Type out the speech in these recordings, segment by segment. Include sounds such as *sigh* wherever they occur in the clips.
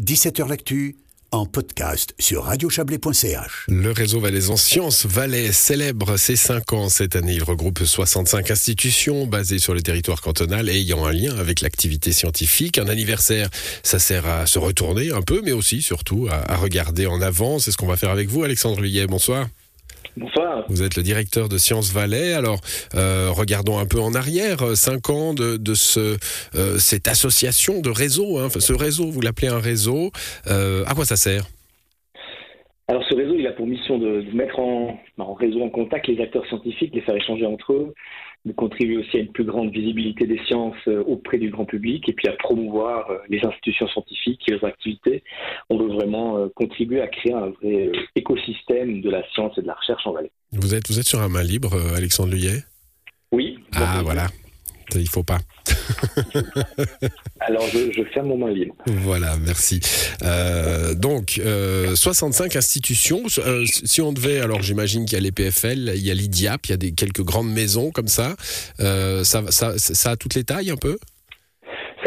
17h L'actu en podcast sur radiochablais.ch. Le réseau Valaisan Sciences Valais célèbre ses 5 ans cette année. Il regroupe 65 institutions basées sur le territoire cantonal et ayant un lien avec l'activité scientifique. Un anniversaire, ça sert à se retourner un peu, mais aussi, surtout, à, regarder en avant. C'est ce qu'on va faire avec vous, Alexandre Luyet. Bonsoir. Bonsoir. Vous êtes le directeur de Sciences Valais. Alors, euh, regardons un peu en arrière. euh, Cinq ans de, de ce, euh, cette association de réseau. Hein. Enfin, ce réseau, vous l'appelez un réseau. Euh, à quoi ça sert? Alors ce réseau, il a pour mission de, de mettre en, en réseau en contact les acteurs scientifiques, les faire échanger entre eux, de contribuer aussi à une plus grande visibilité des sciences euh, auprès du grand public et puis à promouvoir euh, les institutions scientifiques et leurs activités. On veut vraiment euh, contribuer à créer un vrai écosystème de la science et de la recherche en Valais. vous êtes, vous êtes sur un main libre, Alexandre Luyet? Oui. Ah, voilà. Il faut pas. *laughs* Alors je, je ferme mon main libre. Voilà, merci. Euh, donc, euh, 65 institutions. Euh, si on devait, alors j'imagine qu'il y a les PFL, il y a l'IDIAP, il y a des, quelques grandes maisons comme ça. Euh, ça, ça, ça a toutes les tailles un peu?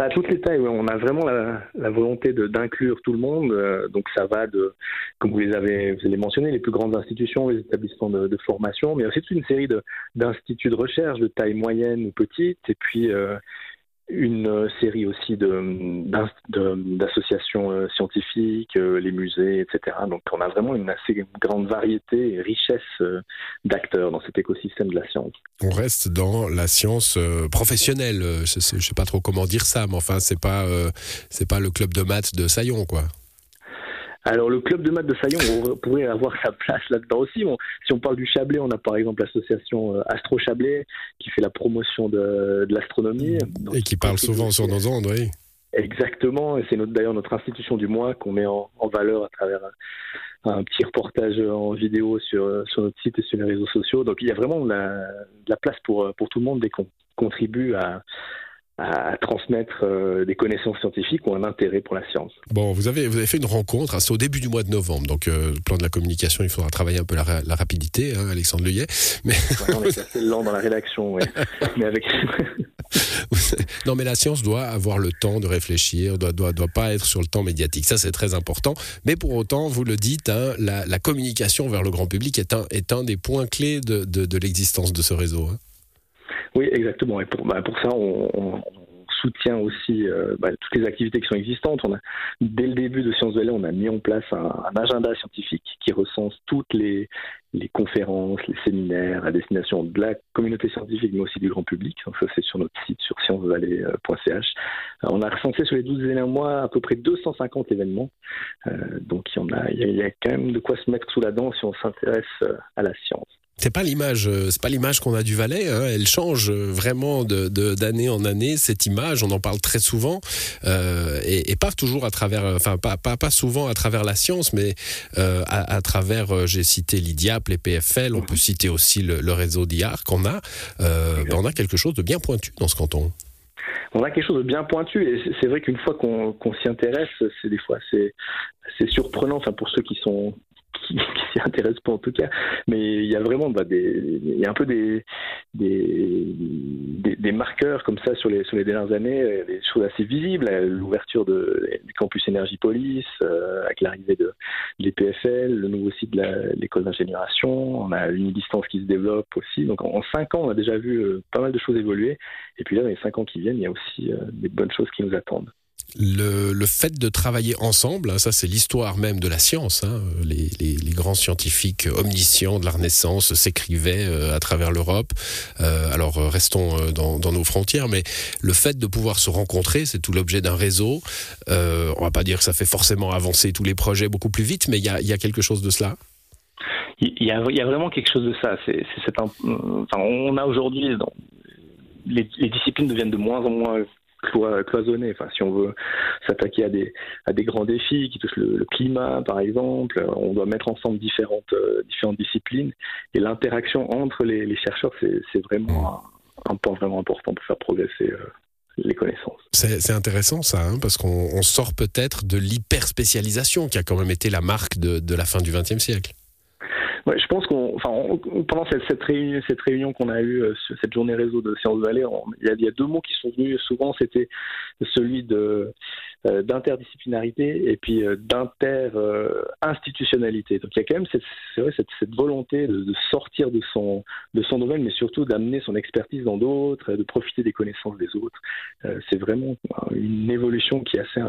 Toutes les tailles, on a vraiment la, volonté d'inclure tout le monde. euh, donc ça va de, comme vous les avez, vous les mentionné, les plus grandes institutions, les établissements de, formation, mais aussi toute une série d'instituts de, recherche de taille moyenne ou petite, et puis euh, une euh, série aussi d'associations euh, scientifiques, euh, les musées, etc. Donc on a vraiment une assez grande variété et richesse d'acteurs dans cet écosystème de la science. On reste dans la science professionnelle. Je je sais pas trop comment dire ça, mais enfin, c'est pas, pas le club de maths de Saillon, quoi. Alors le club de maths de Saillon on pourrait avoir sa place là-dedans aussi. Bon, si on parle du Chablais, on a par exemple l'association euh, Astro Chablais qui fait la promotion de, de l'astronomie. Et qui parle souvent sur nos ondes, oui. Exactement, et c'est notre- d'ailleurs notre institution du mois qu'on met en, en valeur à travers un, un petit reportage en vidéo sur, sur notre site et sur les réseaux sociaux. Donc il y a vraiment de la, de la place pour, pour tout le monde dès qu'on contribue à, à transmettre euh, des connaissances scientifiques ou un intérêt pour la science. Bon, vous avez, vous avez fait une rencontre, hein, c'est au début du mois de novembre, donc euh, le plan de la communication, il faudra travailler un peu la, ra- la rapidité, hein, Alexandre Luyet. Mais Ouais, on est assez lent dans la rédaction, ouais. *laughs* mais avec *laughs* non, mais la science doit avoir le temps de réfléchir, doit, doit, doit pas être sur le temps médiatique. Ça, c'est très important. Mais pour autant, vous le dites, hein, la, la communication vers le grand public est un, est un des points clés de, de, de l'existence de ce réseau. Oui, exactement. Et pour, bah, pour ça, on, soutient aussi euh, bah, toutes les activités qui sont existantes. On a, dès le début de Sciences Valais, on a mis en place un, agenda scientifique qui recense toutes les, conférences, les séminaires à destination de la communauté scientifique, mais aussi du grand public. Donc ça, c'est sur notre site, sur sciencesvalais.ch. Euh, On a recensé sur les 12 derniers mois à peu près 250 événements. Euh, donc il y, en a, il y a- quand même de quoi se mettre sous la dent si on s'intéresse à la science. C'est pas l'image, euh, c'est pas l'image qu'on a du Valais. Hein. Elle change euh, vraiment de de- d'année en année. Cette image, on en parle très souvent euh, et, et pas toujours à travers, enfin pas, pas pas souvent à travers la science, mais euh, à, à travers. J'ai cité l'IDIAP, les PFL. On peut citer aussi le, le réseau d'IAR qu'on a. Euh, ben, on a quelque chose de bien pointu dans ce canton. on a quelque chose de bien pointu et c'est- c'est vrai qu'une fois qu'on qu'on s'y intéresse, c'est des fois c'est c'est surprenant, enfin pour ceux qui sont *laughs* qui, s'y intéressent pas en tout cas, mais il y a vraiment bah, des il y a un peu des des, marqueurs comme ça sur les sur les dernières années, euh, des choses assez visibles, l'ouverture de du campus Énergie Police euh, avec l'arrivée de des PFL, le nouveau site de l'école d'ingénieration, on a une distance qui se développe aussi. Donc en, cinq ans, on a déjà vu euh, pas mal de choses évoluer. Et puis là, dans les cinq ans qui viennent, il y a aussi des bonnes choses qui nous attendent. Le, fait de travailler ensemble, hein, ça c'est l'histoire même de la science. hein. Les, grands scientifiques omniscients de la Renaissance s'écrivaient euh, à travers l'Europe. Euh, alors euh, restons dans, nos frontières, mais le fait de pouvoir se rencontrer, c'est tout l'objet d'un réseau. Euh, on va pas dire que ça fait forcément avancer tous les projets beaucoup plus vite, mais il y a, quelque chose de cela? Il y a, vraiment quelque chose de ça. On a aujourd'hui, les disciplines deviennent de moins en moins cloi- cloisonnées. Enfin, si on veut s'attaquer à des, à des grands défis qui touchent le, le climat, par exemple, on doit mettre ensemble différentes, euh, différentes disciplines. Et l'interaction entre les, chercheurs, c'est, vraiment un, point vraiment important pour faire progresser euh, les connaissances. C'est intéressant ça, hein, parce qu'on on sort peut-être de l'hyperspécialisation qui a quand même été la marque de, de la fin du XXe siècle. Je pense qu'on, pendant cette, réunion, cette réunion qu'on a eue, cette journée réseau de Sciences Vallée, il y, a, il y, a deux mots qui sont venus souvent. C'était celui de d'interdisciplinarité et puis d'inter-institutionnalité. Donc il y a quand même cette, volonté de, de, sortir de son de son domaine, mais surtout d'amener son expertise dans d'autres, de profiter des connaissances des autres. c'est vraiment une évolution qui est assez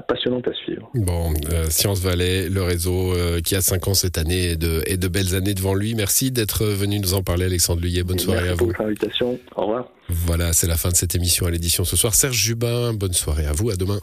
passionnante à suivre. Bon, euh, Science Valais, le réseau euh, qui a 5 ans cette année et de, et de belles années devant lui. Merci d'être venu nous en parler, Alexandre Luyet. Bonne soirée à vous. Merci pour l'invitation. Au revoir. Voilà, c'est la fin de cette émission à l'édition ce soir. Serge Jubin, bonne soirée à vous. À demain.